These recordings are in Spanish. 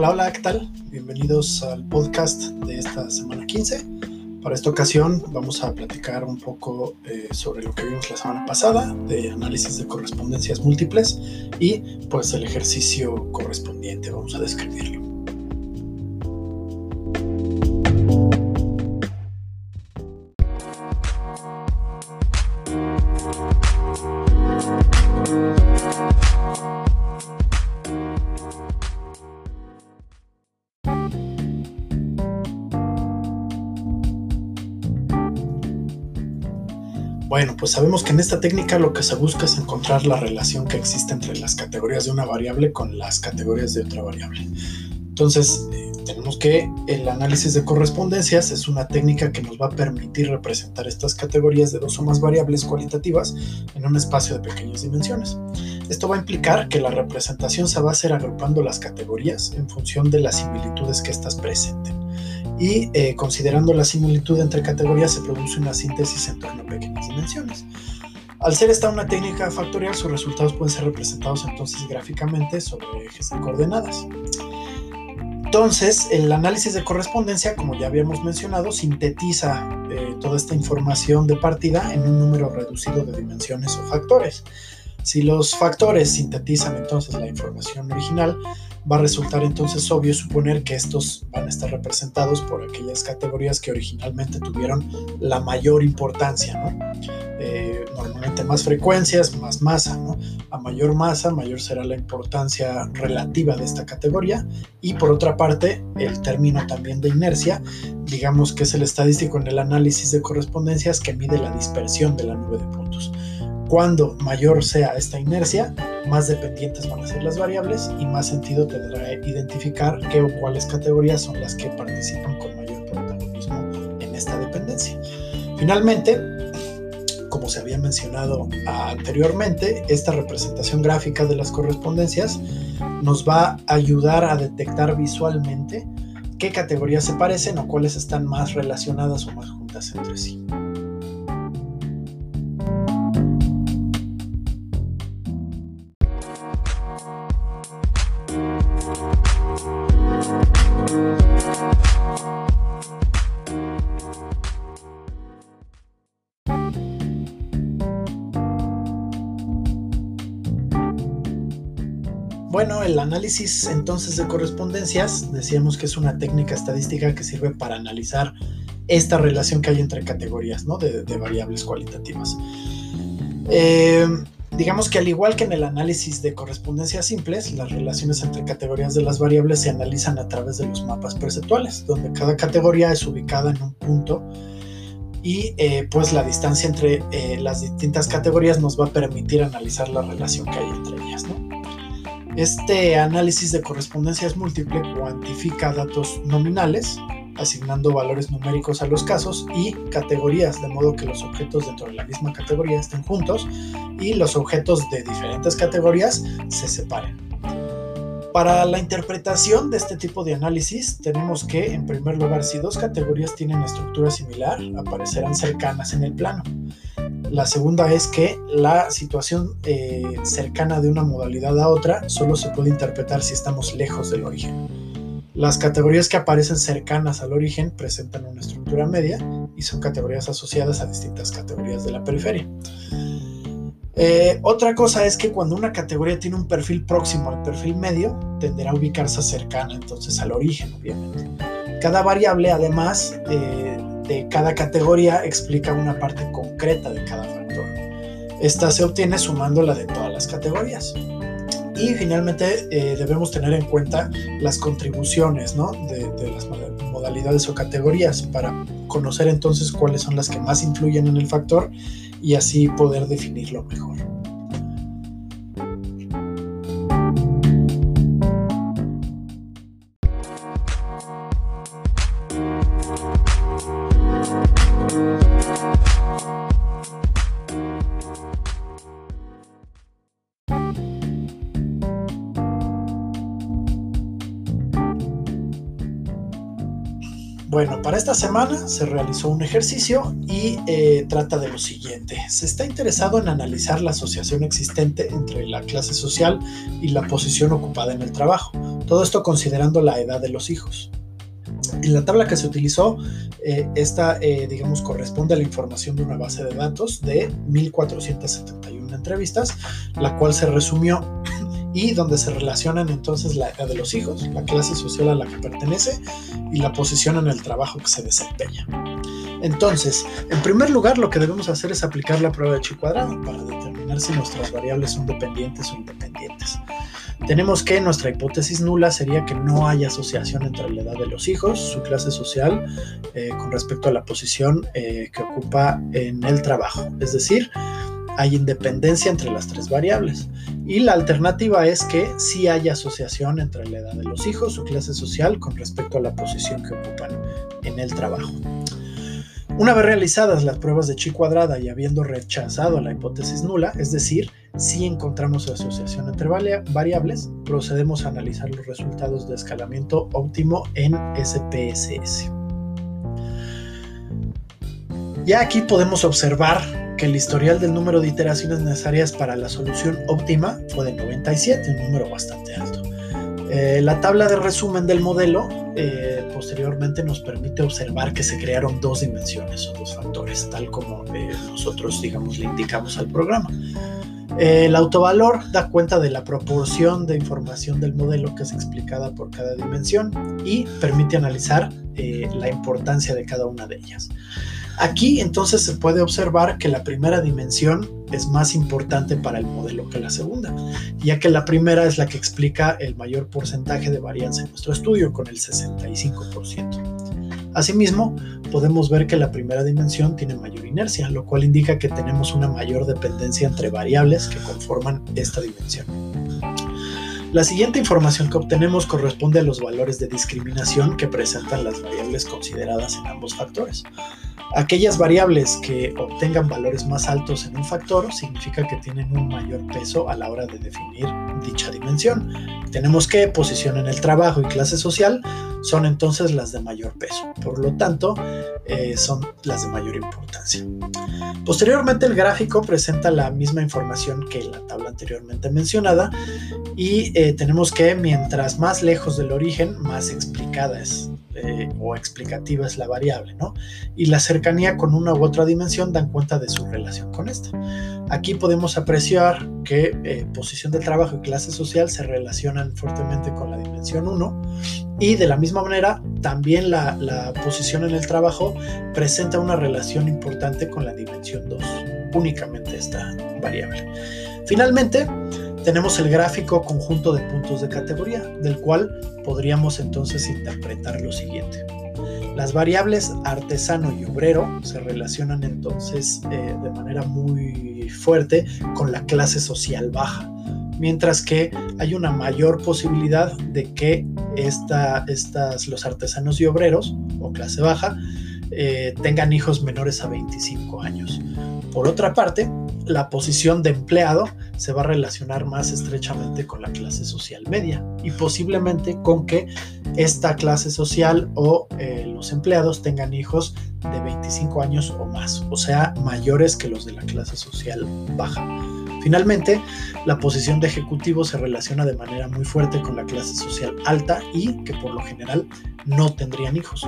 Hola, hola, ¿qué? Bienvenidos al podcast de esta semana 15. Para esta ocasión vamos a platicar un poco eh, sobre lo que vimos la semana pasada de análisis de correspondencias múltiples y pues el ejercicio correspondiente, vamos a describirlo. Bueno, pues sabemos que en esta técnica lo que se busca es encontrar la relación que existe entre las categorías de una variable con las categorías de otra variable. Entonces, eh, tenemos que el análisis de correspondencias es una técnica que nos va a permitir representar estas categorías de dos o más variables cualitativas en un espacio de pequeñas dimensiones. Esto va a implicar que la representación se va a hacer agrupando las categorías en función de las similitudes que éstas presenten y eh, considerando la similitud entre categorías se produce una síntesis en torno a pequeñas dimensiones. Al ser esta una técnica factorial, sus resultados pueden ser representados entonces gráficamente sobre ejes de coordenadas. Entonces, el análisis de correspondencia, como ya habíamos mencionado, sintetiza eh, toda esta información de partida en un número reducido de dimensiones o factores. Si los factores sintetizan entonces la información original, va a resultar entonces obvio suponer que estos van a estar representados por aquellas categorías que originalmente tuvieron la mayor importancia. Eh, normalmente más frecuencias, más masa. A mayor masa, mayor será la importancia relativa de esta categoría y por otra parte, el término también de inercia, digamos que es el estadístico en el análisis de correspondencias que mide la dispersión de la nube de puntos. Cuando mayor sea esta inercia, más dependientes van a ser las variables y más sentido tendrá identificar qué o cuáles categorías son las que participan con mayor protagonismo en esta dependencia. Finalmente, como se había mencionado anteriormente, esta representación gráfica de las correspondencias nos va a ayudar a detectar visualmente qué categorías se parecen o cuáles están más relacionadas o más juntas entre sí. Bueno, el análisis entonces de correspondencias, decíamos que es una técnica estadística que sirve para analizar esta relación que hay entre categorías ¿no? de, variables cualitativas. Eh, digamos que al igual que en el análisis de correspondencias simples, las relaciones entre categorías de las variables se analizan a través de los mapas perceptuales, donde cada categoría es ubicada en un punto y eh, pues la distancia entre eh, las distintas categorías nos va a permitir analizar la relación que hay entre. Este análisis de correspondencias múltiple cuantifica datos nominales, asignando valores numéricos a los casos y categorías, de modo que los objetos dentro de la misma categoría estén juntos y los objetos de diferentes categorías se separen. Para la interpretación de este tipo de análisis tenemos que, en primer lugar, si dos categorías tienen estructura similar, aparecerán cercanas en el plano. La segunda es que la situación eh, cercana de una modalidad a otra solo se puede interpretar si estamos lejos del origen. Las categorías que aparecen cercanas al origen presentan una estructura media y son categorías asociadas a distintas categorías de la periferia. Eh, otra cosa es que cuando una categoría tiene un perfil próximo al perfil medio, tenderá a ubicarse cercana entonces al origen, obviamente. Cada variable, además, eh, cada categoría explica una parte concreta de cada factor. Esta se obtiene sumando la de todas las categorías. Y finalmente eh, debemos tener en cuenta las contribuciones de, de las modalidades o categorías para conocer entonces cuáles son las que más influyen en el factor y así poder definirlo mejor. Bueno, para esta semana se realizó un ejercicio y eh, trata de lo siguiente. Se está interesado en analizar la asociación existente entre la clase social y la posición ocupada en el trabajo. Todo esto considerando la edad de los hijos. La tabla que se utilizó, eh, esta, eh, digamos, corresponde a la información de una base de datos de 1471 entrevistas, la cual se resumió y donde se relacionan entonces la edad de los hijos, la clase social a la que pertenece y la posición en el trabajo que se desempeña. Entonces, en primer lugar, lo que debemos hacer es aplicar la prueba de chi cuadrado para determinar si nuestras variables son dependientes o independientes. Tenemos que nuestra hipótesis nula sería que no hay asociación entre la edad de los hijos, su clase social, eh, con respecto a la posición eh, que ocupa en el trabajo. Es decir, hay independencia entre las tres variables. Y la alternativa es que sí hay asociación entre la edad de los hijos, su clase social, con respecto a la posición que ocupan en el trabajo. Una vez realizadas las pruebas de chi cuadrada y habiendo rechazado la hipótesis nula, es decir, si encontramos asociación entre variables, procedemos a analizar los resultados de escalamiento óptimo en SPSS. Ya aquí podemos observar que el historial del número de iteraciones necesarias para la solución óptima fue de 97, un número bastante alto. Eh, la tabla de resumen del modelo eh, posteriormente nos permite observar que se crearon dos dimensiones o dos factores, tal como eh, nosotros, digamos, le indicamos al programa. El autovalor da cuenta de la proporción de información del modelo que es explicada por cada dimensión y permite analizar la importancia de cada una de ellas. Aquí entonces se puede observar que la primera dimensión es más importante para el modelo que la segunda, ya que la primera es la que explica el mayor porcentaje de varianza en nuestro estudio, con el 65%. Asimismo, podemos ver que la primera dimensión tiene mayor inercia, lo cual indica que tenemos una mayor dependencia entre variables que conforman esta dimensión. La siguiente información que obtenemos corresponde a los valores de discriminación que presentan las variables consideradas en ambos factores. Aquellas variables que obtengan valores más altos en un factor significa que tienen un mayor peso a la hora de definir dicha dimensión. Tenemos que posición en el trabajo y clase social son entonces las de mayor peso, por lo tanto eh, son las de mayor importancia. Posteriormente el gráfico presenta la misma información que la tabla anteriormente mencionada y eh, tenemos que mientras más lejos del origen, más explicada es eh, o explicativa es la variable, ¿no? Y la cercanía con una u otra dimensión dan cuenta de su relación con esta. Aquí podemos apreciar que eh, posición del trabajo y clase social se relacionan fuertemente con la dimensión 1 y de la misma manera también la, la posición en el trabajo presenta una relación importante con la dimensión 2, únicamente esta variable. Finalmente, tenemos el gráfico conjunto de puntos de categoría, del cual podríamos entonces interpretar lo siguiente. Las variables artesano y obrero se relacionan entonces eh, de manera muy fuerte con la clase social baja, mientras que hay una mayor posibilidad de que estas, los artesanos y obreros o clase baja eh, tengan hijos menores a 25 años. Por otra parte, la posición de empleado se va a relacionar más estrechamente con la clase social media y posiblemente con que esta clase social o eh, los empleados tengan hijos de 25 años o más, o sea, mayores que los de la clase social baja. Finalmente, la posición de ejecutivo se relaciona de manera muy fuerte con la clase social alta y que por lo general no tendrían hijos.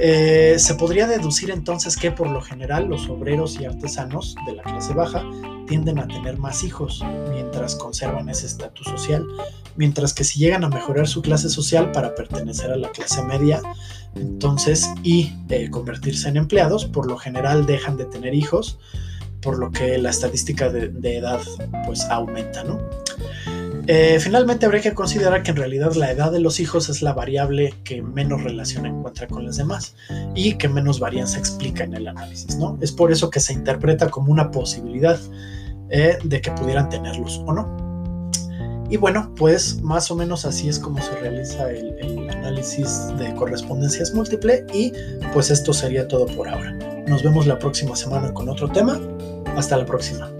Eh, se podría deducir entonces que por lo general los obreros y artesanos de la clase baja tienden a tener más hijos mientras conservan ese estatus social, mientras que si llegan a mejorar su clase social para pertenecer a la clase media, entonces y eh, convertirse en empleados, por lo general dejan de tener hijos, por lo que la estadística de, de edad pues aumenta, ¿no? Eh, finalmente habría que considerar que en realidad la edad de los hijos es la variable que menos relación encuentra con las demás y que menos varianza explica en el análisis, ¿no? Es por eso que se interpreta como una posibilidad eh, de que pudieran tenerlos o no. Y bueno, pues más o menos así es como se realiza el, el análisis de correspondencias múltiple y pues esto sería todo por ahora. Nos vemos la próxima semana con otro tema. Hasta la próxima.